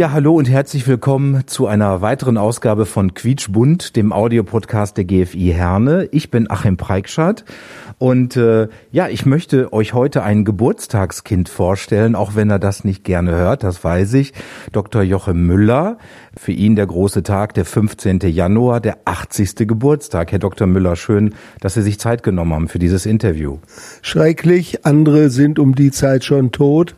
Ja, hallo und herzlich willkommen zu einer weiteren Ausgabe von Quietschbund, dem Audiopodcast der GFI Herne. Ich bin Achim Preikschat und äh, ja, ich möchte euch heute ein Geburtstagskind vorstellen, auch wenn er das nicht gerne hört, das weiß ich. Dr. Joachim Müller, für ihn der große Tag, der 15. Januar, der 80. Geburtstag. Herr Dr. Müller, schön, dass Sie sich Zeit genommen haben für dieses Interview. schrecklich. Andere sind um die Zeit schon tot.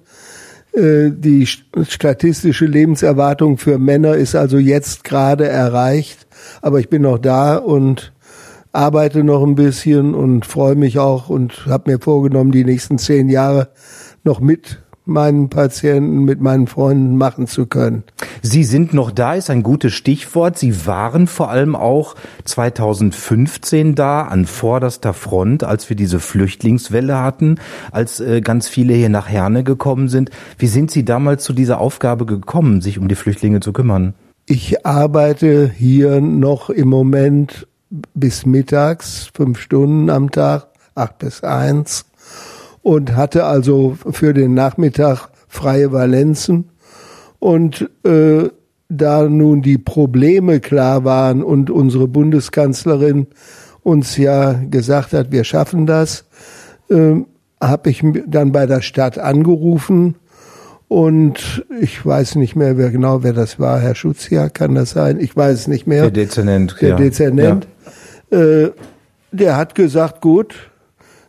Äh, Die statistische Lebenserwartung für Männer ist also jetzt gerade erreicht. Aber ich bin noch da und arbeite noch ein bisschen und freue mich auch und habe mir vorgenommen, die nächsten zehn Jahre noch mit meinen Patienten, mit meinen Freunden machen zu können. Sie sind noch da, ist ein gutes Stichwort. Sie waren vor allem auch 2015 da an vorderster Front, als wir diese Flüchtlingswelle hatten, als äh, ganz viele hier nach Herne gekommen sind. Wie sind Sie damals zu dieser Aufgabe gekommen, sich um die Flüchtlinge zu kümmern? Ich arbeite hier noch im Moment bis mittags, fünf Stunden am Tag, acht bis eins und hatte also für den Nachmittag freie Valenzen. Und äh, da nun die Probleme klar waren und unsere Bundeskanzlerin uns ja gesagt hat, wir schaffen das, äh, habe ich dann bei der Stadt angerufen und ich weiß nicht mehr, wer genau wer das war. Herr Schutzia, kann das sein? Ich weiß es nicht mehr. Der Dezernent. Der ja. Dezernent. Äh, der hat gesagt, gut,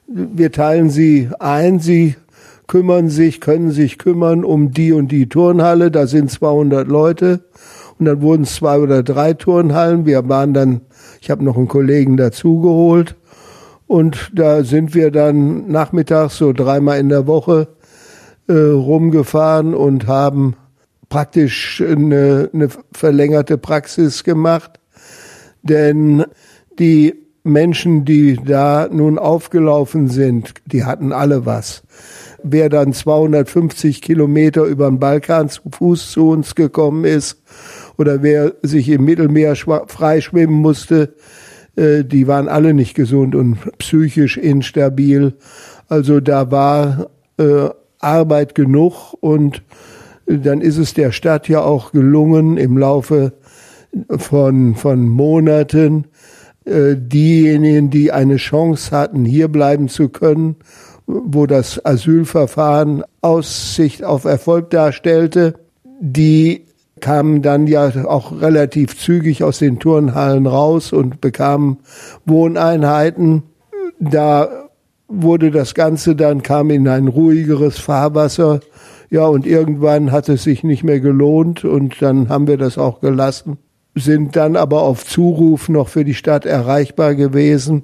wir teilen Sie ein, Sie kümmern sich, können sich kümmern um die und die Turnhalle, da sind 200 Leute. Und dann wurden es zwei oder drei Turnhallen. Wir waren dann, ich habe noch einen Kollegen dazugeholt. Und da sind wir dann nachmittags so dreimal in der Woche äh, rumgefahren und haben praktisch eine, eine verlängerte Praxis gemacht, denn die Menschen, die da nun aufgelaufen sind, die hatten alle was. Wer dann 250 Kilometer über den Balkan zu Fuß zu uns gekommen ist oder wer sich im Mittelmeer freischwimmen musste, äh, die waren alle nicht gesund und psychisch instabil. Also da war äh, Arbeit genug und äh, dann ist es der Stadt ja auch gelungen im Laufe von, von Monaten, äh, diejenigen, die eine Chance hatten, hier bleiben zu können, wo das Asylverfahren Aussicht auf Erfolg darstellte, die kamen dann ja auch relativ zügig aus den Turnhallen raus und bekamen Wohneinheiten. Da wurde das Ganze dann, kam in ein ruhigeres Fahrwasser. Ja, und irgendwann hat es sich nicht mehr gelohnt und dann haben wir das auch gelassen sind dann aber auf Zuruf noch für die Stadt erreichbar gewesen.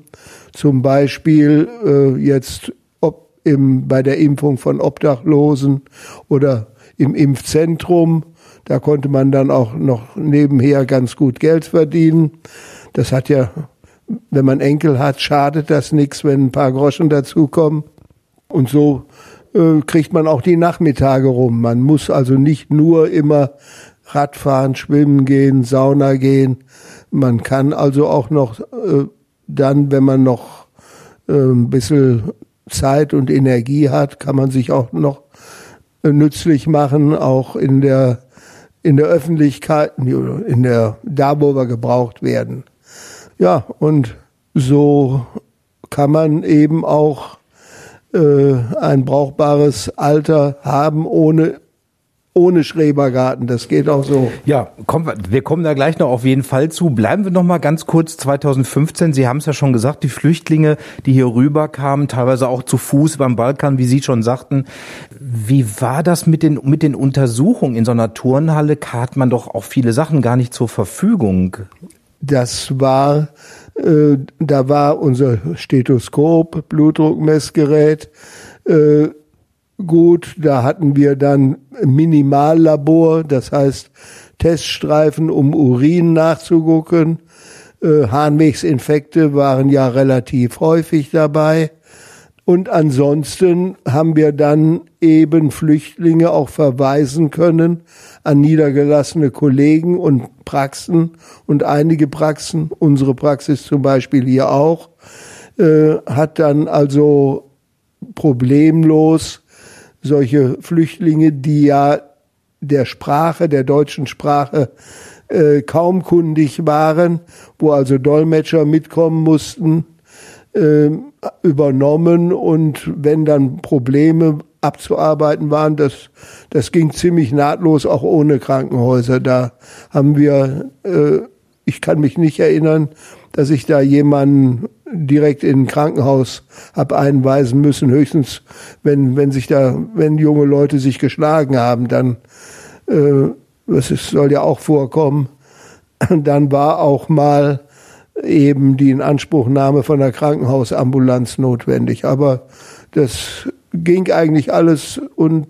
Zum Beispiel äh, jetzt ob im, bei der Impfung von Obdachlosen oder im Impfzentrum. Da konnte man dann auch noch nebenher ganz gut Geld verdienen. Das hat ja, wenn man Enkel hat, schadet das nichts, wenn ein paar Groschen dazukommen. Und so äh, kriegt man auch die Nachmittage rum. Man muss also nicht nur immer Radfahren, Schwimmen gehen, Sauna gehen. Man kann also auch noch äh, dann, wenn man noch äh, ein bisschen Zeit und Energie hat, kann man sich auch noch äh, nützlich machen, auch in der in der Öffentlichkeit, in der da, wo wir gebraucht werden. Ja, und so kann man eben auch äh, ein brauchbares Alter haben, ohne ohne Schrebergarten. Das geht auch so. Ja, wir, wir kommen da gleich noch auf jeden Fall zu. Bleiben wir noch mal ganz kurz 2015. Sie haben es ja schon gesagt, die Flüchtlinge, die hier rüberkamen, teilweise auch zu Fuß beim Balkan, wie Sie schon sagten. Wie war das mit den, mit den Untersuchungen? In so einer Turnhalle hat man doch auch viele Sachen gar nicht zur Verfügung. Das war, äh, da war unser Stethoskop, Blutdruckmessgerät, äh, gut. Da hatten wir dann Minimallabor, das heißt Teststreifen, um Urin nachzugucken. Äh, Harnwegsinfekte waren ja relativ häufig dabei. Und ansonsten haben wir dann eben Flüchtlinge auch verweisen können an niedergelassene Kollegen und Praxen und einige Praxen, unsere Praxis zum Beispiel hier auch, äh, hat dann also problemlos solche Flüchtlinge, die ja der Sprache, der deutschen Sprache äh, kaum kundig waren, wo also Dolmetscher mitkommen mussten, äh, übernommen und wenn dann Probleme abzuarbeiten waren, das, das ging ziemlich nahtlos auch ohne Krankenhäuser. Da haben wir, äh, ich kann mich nicht erinnern, dass ich da jemanden direkt in ein Krankenhaus hab einweisen müssen. Höchstens, wenn, wenn sich da, wenn junge Leute sich geschlagen haben, dann, äh, das ist, soll ja auch vorkommen, dann war auch mal eben die Inanspruchnahme von der Krankenhausambulanz notwendig. Aber das ging eigentlich alles und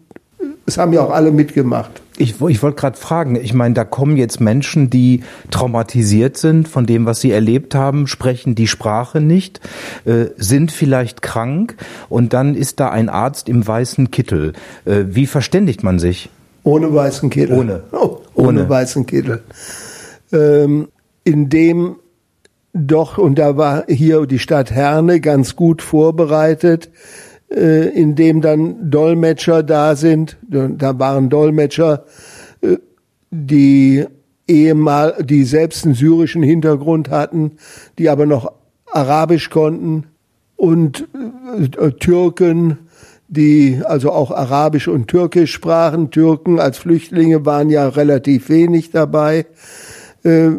es haben ja auch alle mitgemacht. Ich, ich wollte gerade fragen, ich meine, da kommen jetzt Menschen, die traumatisiert sind von dem, was sie erlebt haben, sprechen die Sprache nicht, äh, sind vielleicht krank und dann ist da ein Arzt im weißen Kittel. Äh, wie verständigt man sich? Ohne weißen Kittel. Ohne. Oh, ohne. ohne weißen Kittel. Ähm, in dem doch, und da war hier die Stadt Herne ganz gut vorbereitet, äh, in dem dann Dolmetscher da sind. Da waren Dolmetscher, äh, die ehemal, die selbst einen syrischen Hintergrund hatten, die aber noch Arabisch konnten und äh, Türken, die also auch Arabisch und Türkisch sprachen. Türken als Flüchtlinge waren ja relativ wenig dabei. Äh,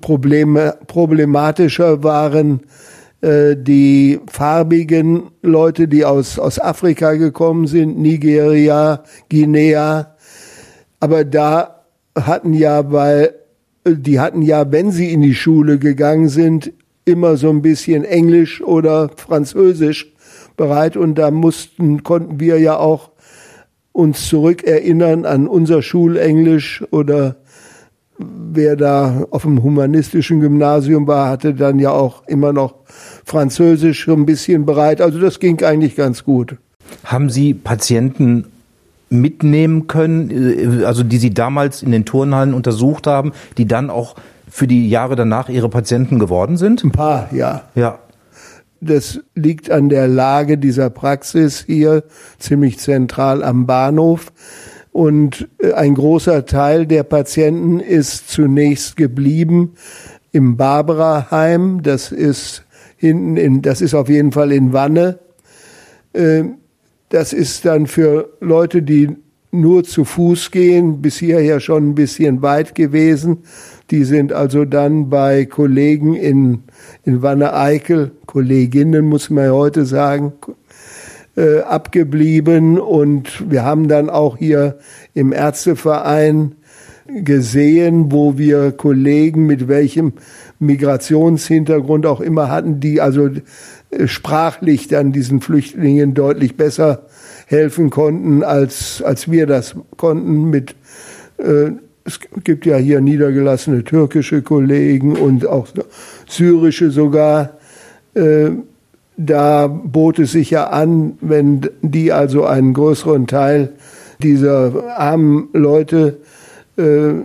Probleme, problematischer waren äh, die farbigen Leute, die aus, aus Afrika gekommen sind, Nigeria, Guinea. Aber da hatten ja, weil die hatten ja, wenn sie in die Schule gegangen sind, immer so ein bisschen Englisch oder Französisch bereit und da mussten, konnten wir ja auch uns zurückerinnern an unser Schulenglisch oder wer da auf dem humanistischen Gymnasium war, hatte dann ja auch immer noch Französisch so ein bisschen bereit. Also das ging eigentlich ganz gut. Haben Sie Patienten mitnehmen können, äh, also die Sie damals in den Turnhallen untersucht haben, die dann auch für die Jahre danach Ihre Patienten geworden sind? Ein paar, ja. Ja. Das liegt an der Lage dieser Praxis hier, ziemlich zentral am Bahnhof. Und äh, ein großer Teil der Patienten ist zunächst geblieben im Barbara-Heim. Das ist hinten in, das ist auf jeden Fall in Wanne. Ähm, das ist dann für Leute, die nur zu Fuß gehen, bis hierher schon ein bisschen weit gewesen. Die sind also dann bei Kollegen in, in Wanne-Eickel, Kolleginnen muss man ja heute sagen, äh, abgeblieben und wir haben dann auch hier im Ärzteverein gesehen, wo wir Kollegen mit welchem Migrationshintergrund auch immer hatten, die also äh, sprachlich dann diesen Flüchtlingen deutlich besser helfen konnten, als, als wir das konnten mit äh, es gibt ja hier niedergelassene türkische Kollegen und auch syrische sogar. Äh, da bot es sich ja an, wenn die also einen größeren Teil dieser armen Leute äh,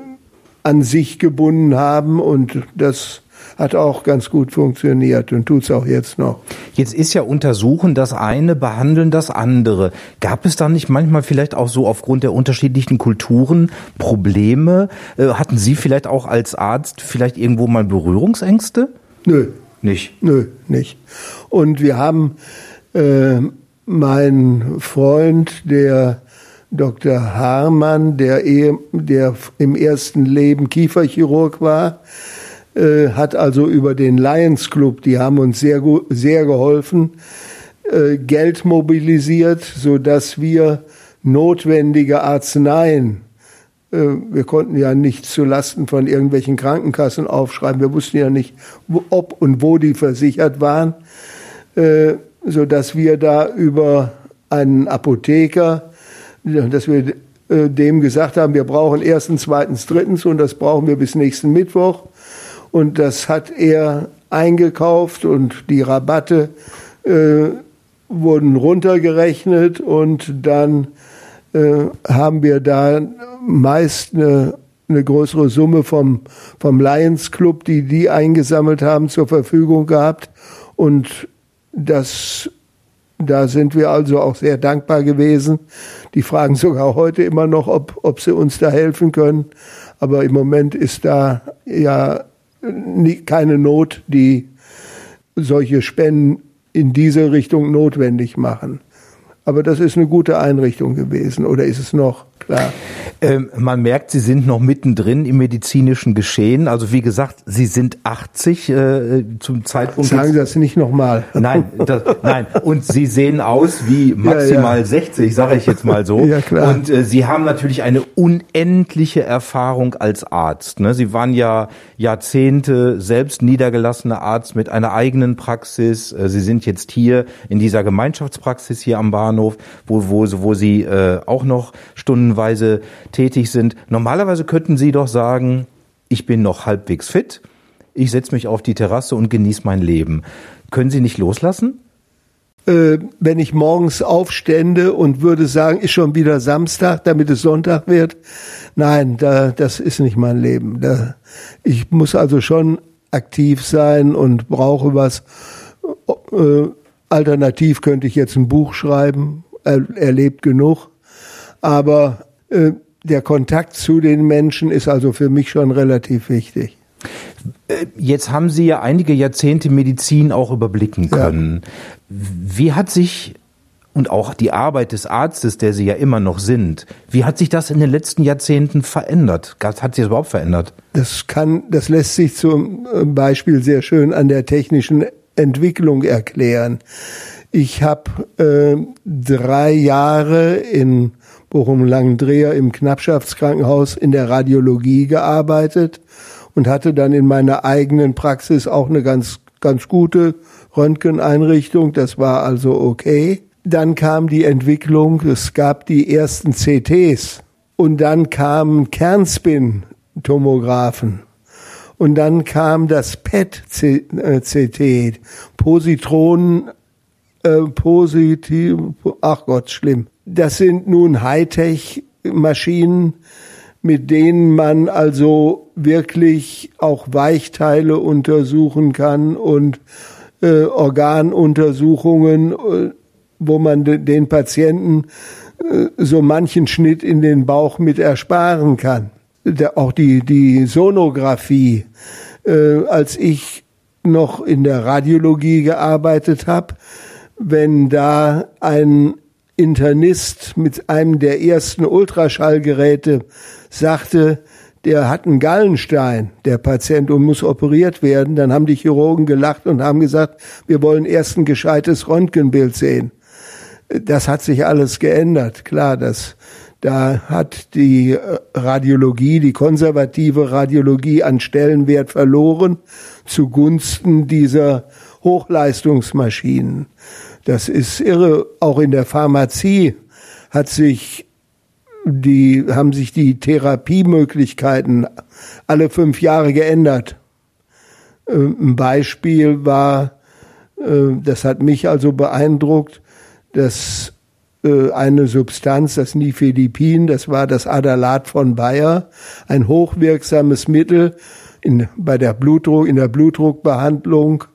an sich gebunden haben und das hat auch ganz gut funktioniert und tut's auch jetzt noch. Jetzt ist ja untersuchen das eine, behandeln das andere. Gab es da nicht manchmal vielleicht auch so aufgrund der unterschiedlichen Kulturen Probleme? Äh, hatten Sie vielleicht auch als Arzt vielleicht irgendwo mal Berührungsängste? Nö, nicht? Nö, nicht. Und wir haben äh, mein Freund, der Dr. Hamann, der, eh, der im ersten Leben Kieferchirurg war, äh, hat also über den Lions Club, die haben uns sehr, sehr geholfen, äh, Geld mobilisiert, so dass wir notwendige Arzneien äh, wir konnten ja nicht zu Lasten von irgendwelchen Krankenkassen aufschreiben. Wir wussten ja nicht, ob und wo die versichert waren, äh, so dass wir da über einen Apotheker, dass wir äh, dem gesagt haben, wir brauchen erstens, zweitens, drittens und das brauchen wir bis nächsten Mittwoch. Und das hat er eingekauft und die Rabatte äh, wurden runtergerechnet und dann äh, haben wir da meist eine, eine größere Summe vom, vom Lions Club, die die eingesammelt haben, zur Verfügung gehabt. Und das, da sind wir also auch sehr dankbar gewesen. Die fragen sogar heute immer noch, ob, ob sie uns da helfen können. Aber im Moment ist da ja nie, keine Not, die solche Spenden in diese Richtung notwendig machen. Aber das ist eine gute Einrichtung gewesen, oder ist es noch? Klar. Ähm, man merkt, Sie sind noch mittendrin im medizinischen Geschehen. Also wie gesagt, Sie sind 80 äh, zum Zeitpunkt. Sagen Sie das nicht nochmal. Nein, das, nein. Und Sie sehen aus wie maximal ja, ja. 60, sage ich jetzt mal so. Ja, klar. Und äh, Sie haben natürlich eine unendliche Erfahrung als Arzt. Ne? Sie waren ja Jahrzehnte selbst niedergelassener Arzt mit einer eigenen Praxis. Äh, Sie sind jetzt hier in dieser Gemeinschaftspraxis hier am Bahnhof, wo, wo, wo Sie äh, auch noch stundenweise tätig sind. Normalerweise könnten Sie doch sagen, ich bin noch halbwegs fit, ich setze mich auf die Terrasse und genieße mein Leben. Können Sie nicht loslassen? Äh, wenn ich morgens aufstände und würde sagen, ist schon wieder Samstag, damit es Sonntag wird. Nein, da, das ist nicht mein Leben. Da, ich muss also schon aktiv sein und brauche was. Äh, alternativ könnte ich jetzt ein Buch schreiben. Er, er lebt genug. Aber der Kontakt zu den Menschen ist also für mich schon relativ wichtig. Äh, jetzt haben Sie ja einige Jahrzehnte Medizin auch überblicken können. Ja. Wie hat sich und auch die Arbeit des Arztes, der Sie ja immer noch sind, wie hat sich das in den letzten Jahrzehnten verändert? Hat sich das überhaupt verändert? Das kann, das lässt sich zum äh, Beispiel sehr schön an der technischen Entwicklung erklären. Ich habe äh, drei Jahre in Bochum-Langendreher im Knappschaftskrankenhaus in der Radiologie gearbeitet und hatte dann in meiner eigenen Praxis auch eine ganz, ganz gute Röntgeneinrichtung. Das war also okay. Dann kam die Entwicklung, es gab die ersten CTs und dann kamen Kernspin-Tomographen. Und dann kam das PET-CT, Positronen, äh, positiv, ach Gott, schlimm. Das sind nun Hightech-Maschinen, mit denen man also wirklich auch Weichteile untersuchen kann und äh, Organuntersuchungen, äh, wo man de, den Patienten äh, so manchen Schnitt in den Bauch mit ersparen kann. Der, auch die, die Sonographie, äh, als ich noch in der Radiologie gearbeitet habe, wenn da ein Internist mit einem der ersten Ultraschallgeräte sagte, der hat einen Gallenstein, der Patient, und muss operiert werden, dann haben die Chirurgen gelacht und haben gesagt, wir wollen erst ein gescheites Röntgenbild sehen. Das hat sich alles geändert. Klar, das, da hat die Radiologie, die konservative Radiologie an Stellenwert verloren zugunsten dieser Hochleistungsmaschinen. Das ist irre. Auch in der Pharmazie hat sich die, haben sich die Therapiemöglichkeiten alle fünf Jahre geändert. Ähm, ein Beispiel war, äh, das hat mich also beeindruckt, dass äh, eine Substanz, das Nifedipin, das war das Adalat von Bayer, ein hochwirksames Mittel in, bei der Blutdruck, in der Blutdruckbehandlung.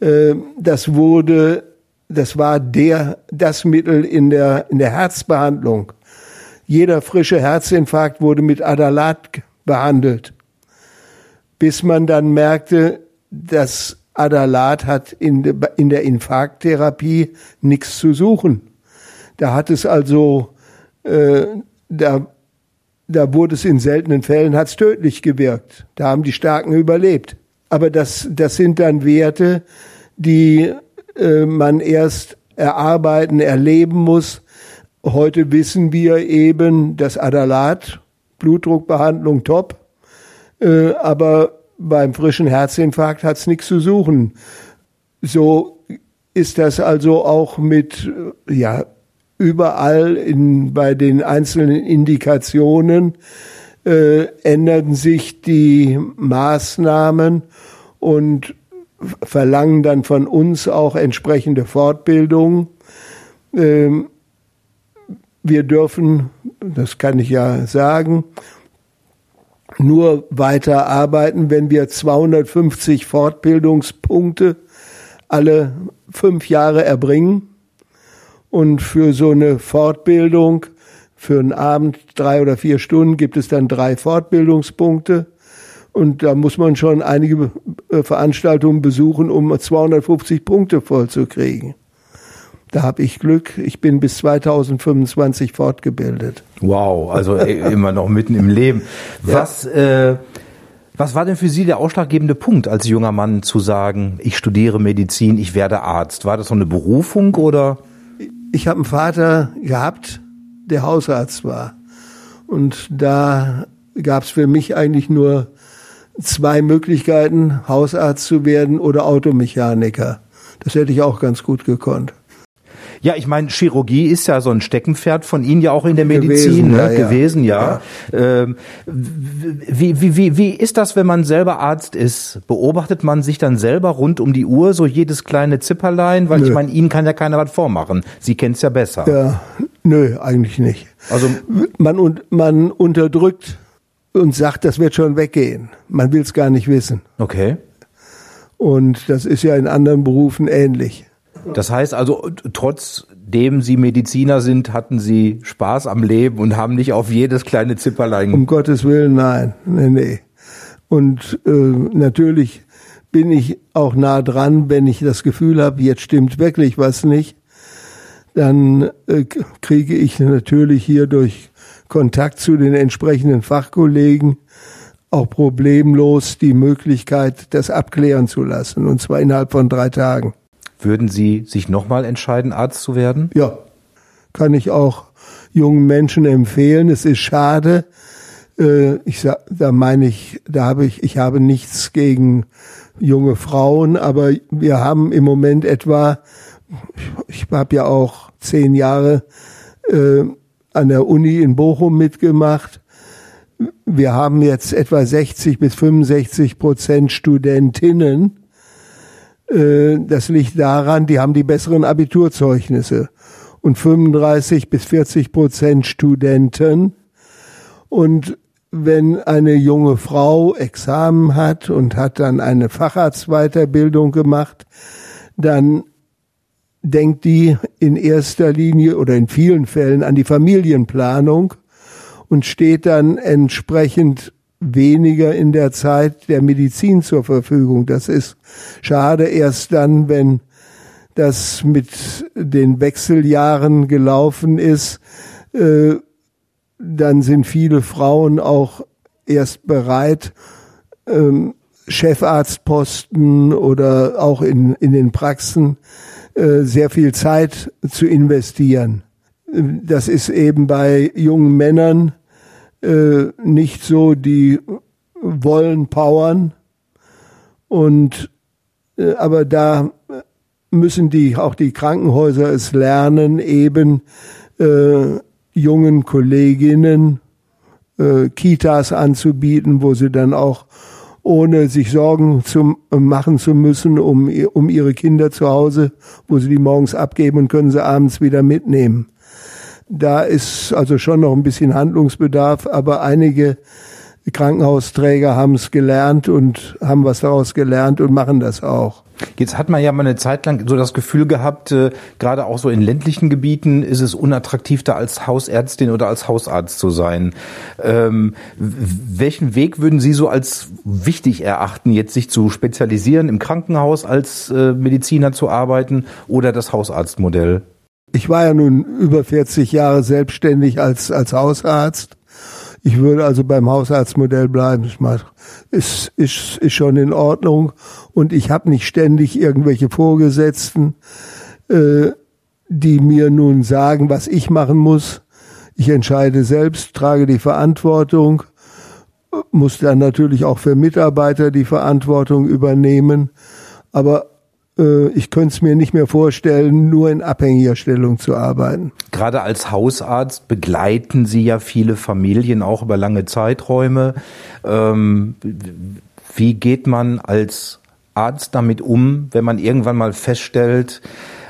Äh, das wurde das war der, das Mittel in der, in der Herzbehandlung. Jeder frische Herzinfarkt wurde mit Adalat behandelt. Bis man dann merkte, dass Adalat hat in, de, in der Infarkttherapie nichts zu suchen. Da hat es also, äh, da, da wurde es in seltenen Fällen hat's tödlich gewirkt. Da haben die Starken überlebt. Aber das, das sind dann Werte, die äh, man erst erarbeiten, erleben muss. Heute wissen wir eben, das Adalat, Blutdruckbehandlung top, äh, aber beim frischen Herzinfarkt hat's nichts zu suchen. So ist das also auch mit, ja, überall in, bei den einzelnen Indikationen. Äh, ändern sich die Maßnahmen und verlangen dann von uns auch entsprechende Fortbildung. Ähm, wir dürfen, das kann ich ja sagen, nur weiter arbeiten, wenn wir 250 Fortbildungspunkte alle fünf Jahre erbringen. Und für so eine Fortbildung, für einen Abend drei oder vier Stunden, gibt es dann drei Fortbildungspunkte. Und da muss man schon einige äh, Veranstaltungen besuchen, um 250 Punkte vollzukriegen. Da habe ich Glück. Ich bin bis 2025 fortgebildet. Wow, also immer noch mitten im Leben. Was, ja. äh, was war denn für Sie der ausschlaggebende Punkt, als junger Mann zu sagen, ich studiere Medizin, ich werde Arzt? War das so eine Berufung oder? Ich habe einen Vater gehabt, der Hausarzt war. Und da gab es für mich eigentlich nur zwei Möglichkeiten, Hausarzt zu werden oder Automechaniker. Das hätte ich auch ganz gut gekonnt. Ja, ich meine, Chirurgie ist ja so ein Steckenpferd von Ihnen ja auch in der Medizin gewesen, ne? ja, gewesen, ja. ja. Ähm, wie, wie, wie, wie ist das, wenn man selber Arzt ist? Beobachtet man sich dann selber rund um die Uhr, so jedes kleine Zipperlein? Weil nö. ich meine, Ihnen kann ja keiner was vormachen. Sie kennen es ja besser. Ja, nö, eigentlich nicht. Also man, man unterdrückt und sagt, das wird schon weggehen. Man will es gar nicht wissen. Okay. Und das ist ja in anderen Berufen ähnlich. Das heißt also, trotzdem Sie Mediziner sind, hatten Sie Spaß am Leben und haben nicht auf jedes kleine Zipperlein. Um Gottes Willen, nein. Nee, nee. Und äh, natürlich bin ich auch nah dran, wenn ich das Gefühl habe, jetzt stimmt wirklich was nicht, dann äh, kriege ich natürlich hier durch Kontakt zu den entsprechenden Fachkollegen auch problemlos die Möglichkeit, das abklären zu lassen, und zwar innerhalb von drei Tagen. Würden Sie sich nochmal entscheiden, Arzt zu werden? Ja, kann ich auch jungen Menschen empfehlen. Es ist schade. Äh, ich da meine ich, da habe ich, ich habe nichts gegen junge Frauen, aber wir haben im Moment etwa, ich habe ja auch zehn Jahre äh, an der Uni in Bochum mitgemacht. Wir haben jetzt etwa 60 bis 65 Prozent Studentinnen das liegt daran, die haben die besseren Abiturzeugnisse und 35 bis 40 Prozent Studenten. Und wenn eine junge Frau Examen hat und hat dann eine Facharztweiterbildung gemacht, dann denkt die in erster Linie oder in vielen Fällen an die Familienplanung und steht dann entsprechend weniger in der Zeit der Medizin zur Verfügung. Das ist schade erst dann, wenn das mit den Wechseljahren gelaufen ist, äh, dann sind viele Frauen auch erst bereit, ähm, Chefarztposten oder auch in, in den Praxen äh, sehr viel Zeit zu investieren. Das ist eben bei jungen Männern äh, nicht so, die wollen powern und äh, aber da müssen die auch die Krankenhäuser es lernen, eben äh, jungen Kolleginnen äh, Kitas anzubieten, wo sie dann auch ohne sich Sorgen zu machen zu müssen um, um ihre Kinder zu Hause, wo sie die morgens abgeben und können sie abends wieder mitnehmen. Da ist also schon noch ein bisschen Handlungsbedarf, aber einige Krankenhausträger haben es gelernt und haben was daraus gelernt und machen das auch. Jetzt hat man ja mal eine Zeit lang so das Gefühl gehabt, äh, gerade auch so in ländlichen Gebieten ist es unattraktiv, da als Hausärztin oder als Hausarzt zu sein. Ähm, welchen Weg würden Sie so als wichtig erachten, jetzt sich zu spezialisieren, im Krankenhaus als äh, Mediziner zu arbeiten oder das Hausarztmodell? Ich war ja nun über 40 Jahre selbstständig als, als Hausarzt. Ich würde also beim Hausarztmodell bleiben. Das ist, ist, ist schon in Ordnung. Und ich habe nicht ständig irgendwelche Vorgesetzten, äh, die mir nun sagen, was ich machen muss. Ich entscheide selbst, trage die Verantwortung, muss dann natürlich auch für Mitarbeiter die Verantwortung übernehmen. Aber äh, ich könnte es mir nicht mehr vorstellen, nur in abhängiger Stellung zu arbeiten. Gerade als Hausarzt begleiten Sie ja viele Familien auch über lange Zeiträume. Ähm, wie geht man als Arzt damit um, wenn man irgendwann mal feststellt,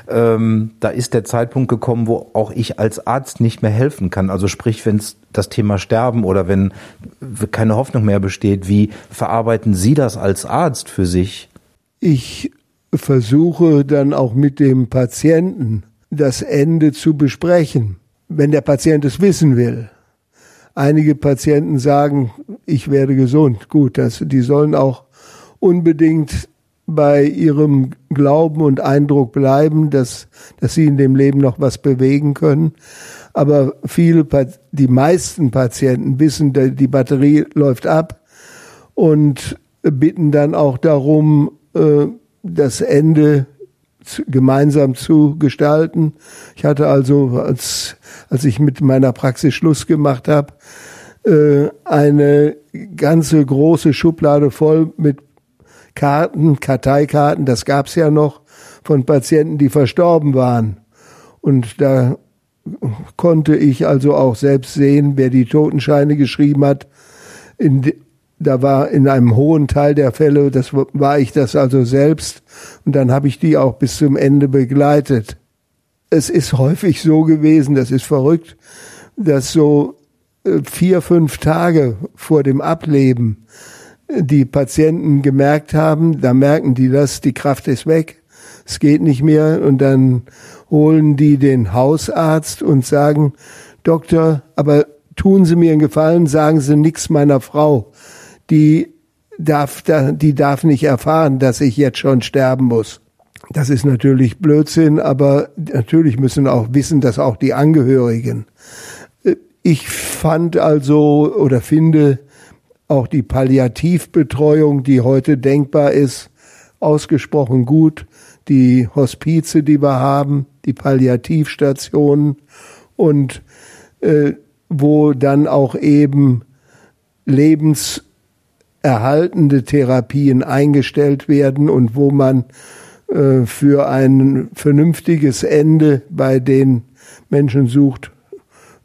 ähm, da ist der Zeitpunkt gekommen, wo auch ich als Arzt nicht mehr helfen kann. Also sprich, wenn es das Thema Sterben oder wenn keine Hoffnung mehr besteht, wie verarbeiten Sie das als Arzt für sich? Ich versuche dann auch mit dem Patienten das Ende zu besprechen, wenn der Patient es wissen will. Einige Patienten sagen, ich werde gesund. Gut, das, die sollen auch unbedingt bei ihrem Glauben und Eindruck bleiben, dass, dass sie in dem Leben noch was bewegen können. Aber viele, die meisten Patienten wissen, die Batterie läuft ab und bitten dann auch darum, äh, das Ende gemeinsam zu gestalten. Ich hatte also, als, als ich mit meiner Praxis Schluss gemacht habe, äh, eine ganze große Schublade voll mit Karten, Karteikarten, das gab's ja noch, von Patienten, die verstorben waren. Und da konnte ich also auch selbst sehen, wer die Totenscheine geschrieben hat. In, da war in einem hohen Teil der Fälle, das war ich das also selbst. Und dann habe ich die auch bis zum Ende begleitet. Es ist häufig so gewesen, das ist verrückt, dass so äh, vier, fünf Tage vor dem Ableben die Patienten gemerkt haben, da merken die das, die Kraft ist weg, es geht nicht mehr und dann holen die den Hausarzt und sagen, Doktor, aber tun Sie mir einen Gefallen, sagen Sie nichts meiner Frau, die darf, die darf nicht erfahren, dass ich jetzt schon sterben muss. Das ist natürlich Blödsinn, aber natürlich müssen auch wissen, dass auch die Angehörigen. Ich fand also oder finde, auch die Palliativbetreuung, die heute denkbar ist, ausgesprochen gut. Die Hospize, die wir haben, die Palliativstationen und äh, wo dann auch eben lebenserhaltende Therapien eingestellt werden und wo man äh, für ein vernünftiges Ende bei den Menschen sucht,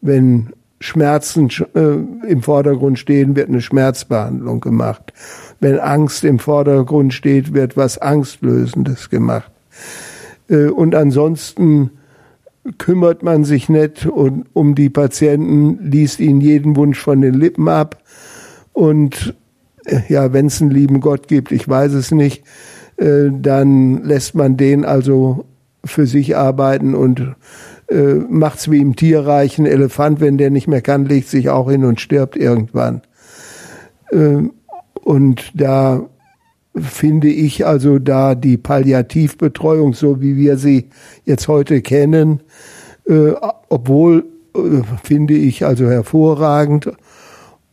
wenn Schmerzen äh, im Vordergrund stehen, wird eine Schmerzbehandlung gemacht. Wenn Angst im Vordergrund steht, wird was Angstlösendes gemacht. Äh, und ansonsten kümmert man sich nicht um die Patienten, liest ihnen jeden Wunsch von den Lippen ab. Und ja, wenn es einen lieben Gott gibt, ich weiß es nicht, äh, dann lässt man den also für sich arbeiten und äh, macht's wie im Tierreich. Ein Elefant, wenn der nicht mehr kann, legt sich auch hin und stirbt irgendwann. Äh, und da finde ich also da die Palliativbetreuung, so wie wir sie jetzt heute kennen, äh, obwohl äh, finde ich also hervorragend,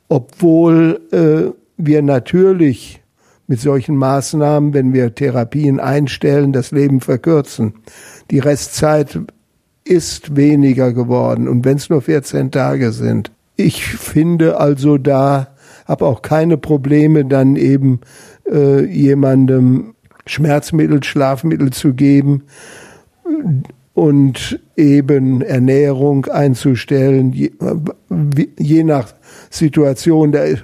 obwohl äh, wir natürlich mit solchen Maßnahmen, wenn wir Therapien einstellen, das Leben verkürzen. Die Restzeit ist weniger geworden und wenn es nur 14 Tage sind. Ich finde also da, habe auch keine Probleme, dann eben äh, jemandem Schmerzmittel, Schlafmittel zu geben und eben Ernährung einzustellen, je, je nach Situation. Der,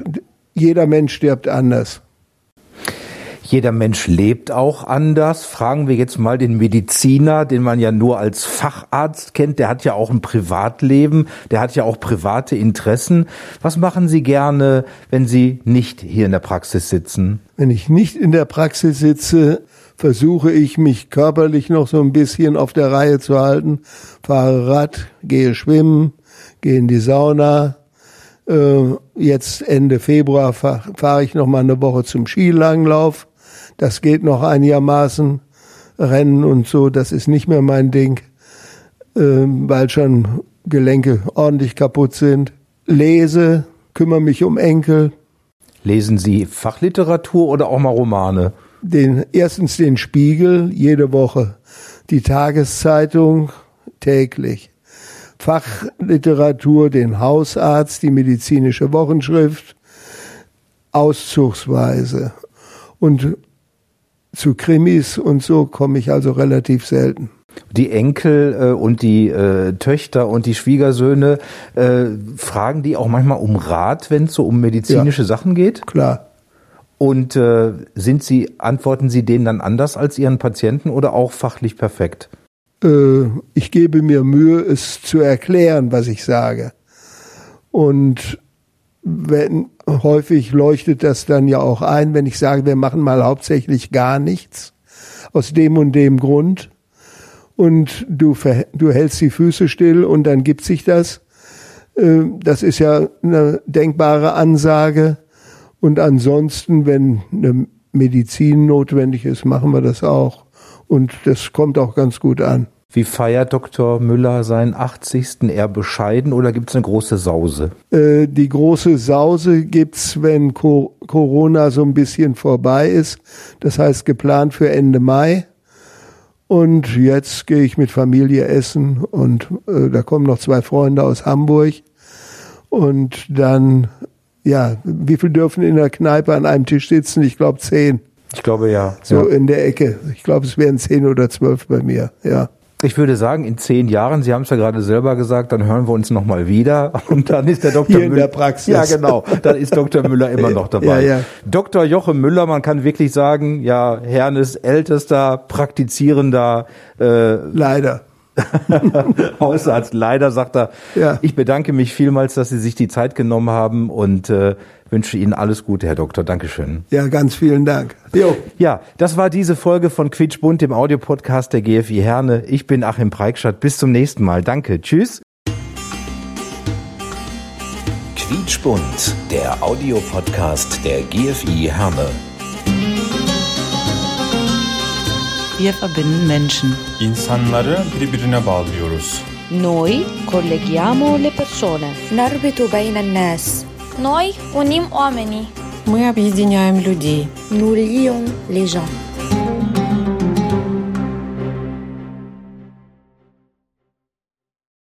jeder Mensch stirbt anders. Jeder Mensch lebt auch anders. Fragen wir jetzt mal den Mediziner, den man ja nur als Facharzt kennt. Der hat ja auch ein Privatleben, der hat ja auch private Interessen. Was machen Sie gerne, wenn Sie nicht hier in der Praxis sitzen? Wenn ich nicht in der Praxis sitze, versuche ich mich körperlich noch so ein bisschen auf der Reihe zu halten. Fahre Rad, gehe schwimmen, gehe in die Sauna. Äh, jetzt Ende Februar fahre ich noch mal eine Woche zum Skilanglauf. Das geht noch einigermaßen. Rennen und so, das ist nicht mehr mein Ding, äh, weil schon Gelenke ordentlich kaputt sind. Lese, kümmere mich um Enkel. Lesen Sie Fachliteratur oder auch mal Romane? Den, erstens den Spiegel jede Woche, die Tageszeitung täglich, Fachliteratur, den Hausarzt, die medizinische Wochenschrift, auszugsweise. Und zu Krimis und so komme ich also relativ selten. Die Enkel äh, und die äh, Töchter und die Schwiegersöhne, äh, fragen die auch manchmal um Rat, wenn es so um medizinische Ja. Sachen geht? Klar. Und äh, sind sie, antworten sie denen dann anders als ihren Patienten oder auch fachlich perfekt? Äh, ich gebe mir Mühe, es zu erklären, was ich sage. Und wenn, häufig leuchtet das dann ja auch ein, wenn ich sage, wir machen mal hauptsächlich gar nichts. Aus dem und dem Grund. Und du, du hältst die Füße still und dann gibt sich das. Äh, Das ist ja eine denkbare Ansage. Und ansonsten, wenn eine Medizin notwendig ist, machen wir das auch. Und das kommt auch ganz gut an. Wie feiert Dr. Müller seinen 80. eher bescheiden oder gibt es eine große Sause? Äh, Die große Sause gibt's, wenn Co Corona so ein bisschen vorbei ist. Das heißt geplant für Ende Mai. Und jetzt gehe ich mit Familie essen und äh, da kommen noch zwei Freunde aus Hamburg. Und dann, ja, wie viel dürfen in der Kneipe an einem Tisch sitzen? Ich glaube zehn. Ich glaube ja. So ja. in der Ecke. Ich glaube, es wären zehn oder zwölf bei mir. Ja. Ich würde sagen, in zehn Jahren, Sie haben es ja gerade selber gesagt, dann hören wir uns nochmal wieder und dann ist der Dr. Hier in Müller. der Praxis. Ja, genau. Dann ist Dr. Müller immer noch dabei. Ja, ja. Dr. Jochen Müller, man kann wirklich sagen, ja, Herrnes ältester, praktizierender äh, Leider. Hausarzt. Leider sagt er, Ja. ich bedanke mich vielmals, dass Sie sich die Zeit genommen haben und äh, wünsche Ihnen alles Gute, Herr Doktor. Dankeschön. Ja, ganz vielen Dank. Jo. Ja, das war diese Folge von Quietschbund, dem Audiopodcast der GFI Herne. Ich bin Achim Preikstadt. Bis zum nächsten Mal. Danke. Tschüss. Quietschbund, der Audiopodcast der GFI Herne. Wir verbinden Menschen. İnsanları birbirine bağlıyoruz. Noi colleghiamo le persone. Narbitu bejna nas. Noi unim oamenii. Мы объединяем людей. nous lions les gens